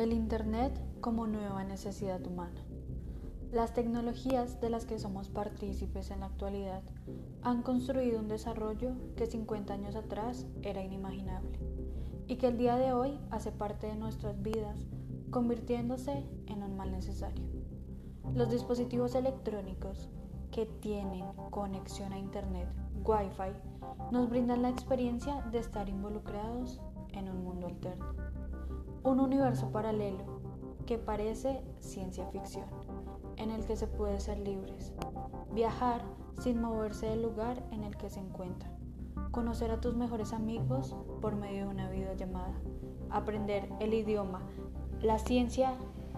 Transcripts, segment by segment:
El Internet como nueva necesidad humana. Las tecnologías de las que somos partícipes en la actualidad han construido un desarrollo que 50 años atrás era inimaginable y que el día de hoy hace parte de nuestras vidas, convirtiéndose en un mal necesario. Los dispositivos electrónicos que tienen conexión a Internet, Wi-Fi, nos brindan la experiencia de estar involucrados en un mundo alterno un universo paralelo que parece ciencia ficción, en el que se puede ser libres, viajar sin moverse del lugar en el que se encuentra, conocer a tus mejores amigos por medio de una videollamada, aprender el idioma, la ciencia,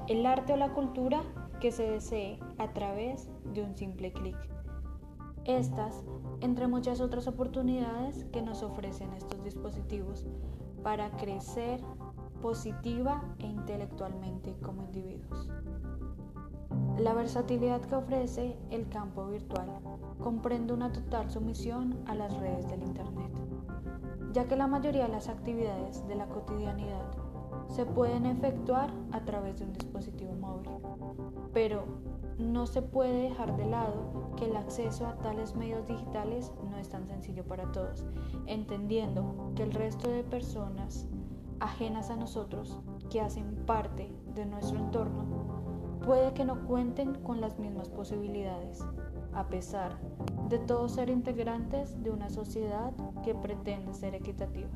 el arte o la cultura que se desee a través de un simple clic. Estas, entre muchas otras oportunidades que nos ofrecen estos dispositivos para crecer, positiva e intelectualmente como individuos. La versatilidad que ofrece el campo virtual comprende una total sumisión a las redes del Internet, ya que la mayoría de las actividades de la cotidianidad se pueden efectuar a través de un dispositivo móvil, pero no se puede dejar de lado que el acceso a tales medios digitales no es tan sencillo para todos, entendiendo que el resto de personas ajenas a nosotros, que hacen parte de nuestro entorno, puede que no cuenten con las mismas posibilidades, a pesar de todos ser integrantes de una sociedad que pretende ser equitativa.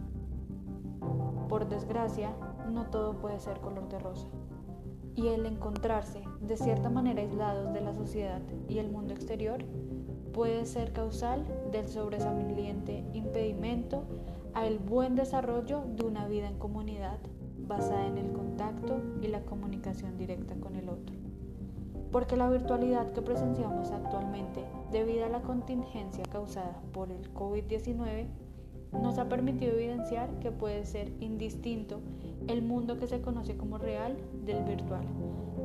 Por desgracia, no todo puede ser color de rosa, y el encontrarse de cierta manera aislados de la sociedad y el mundo exterior puede ser causal del sobresaliente impedimento al buen desarrollo de una vida en comunidad basada en el contacto y la comunicación directa con el otro. Porque la virtualidad que presenciamos actualmente debido a la contingencia causada por el COVID-19 nos ha permitido evidenciar que puede ser indistinto el mundo que se conoce como real del virtual.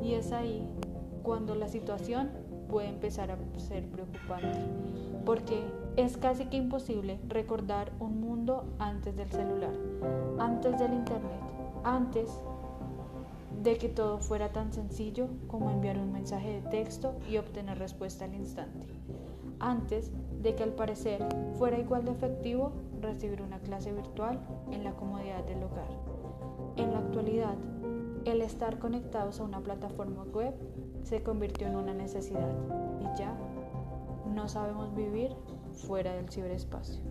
Y es ahí cuando la situación puede empezar a ser preocupante, porque es casi que imposible recordar un mundo antes del celular, antes del internet, antes de que todo fuera tan sencillo como enviar un mensaje de texto y obtener respuesta al instante, antes de que al parecer fuera igual de efectivo recibir una clase virtual en la comodidad del hogar. En la actualidad, el estar conectados a una plataforma web se convirtió en una necesidad y ya no sabemos vivir fuera del ciberespacio.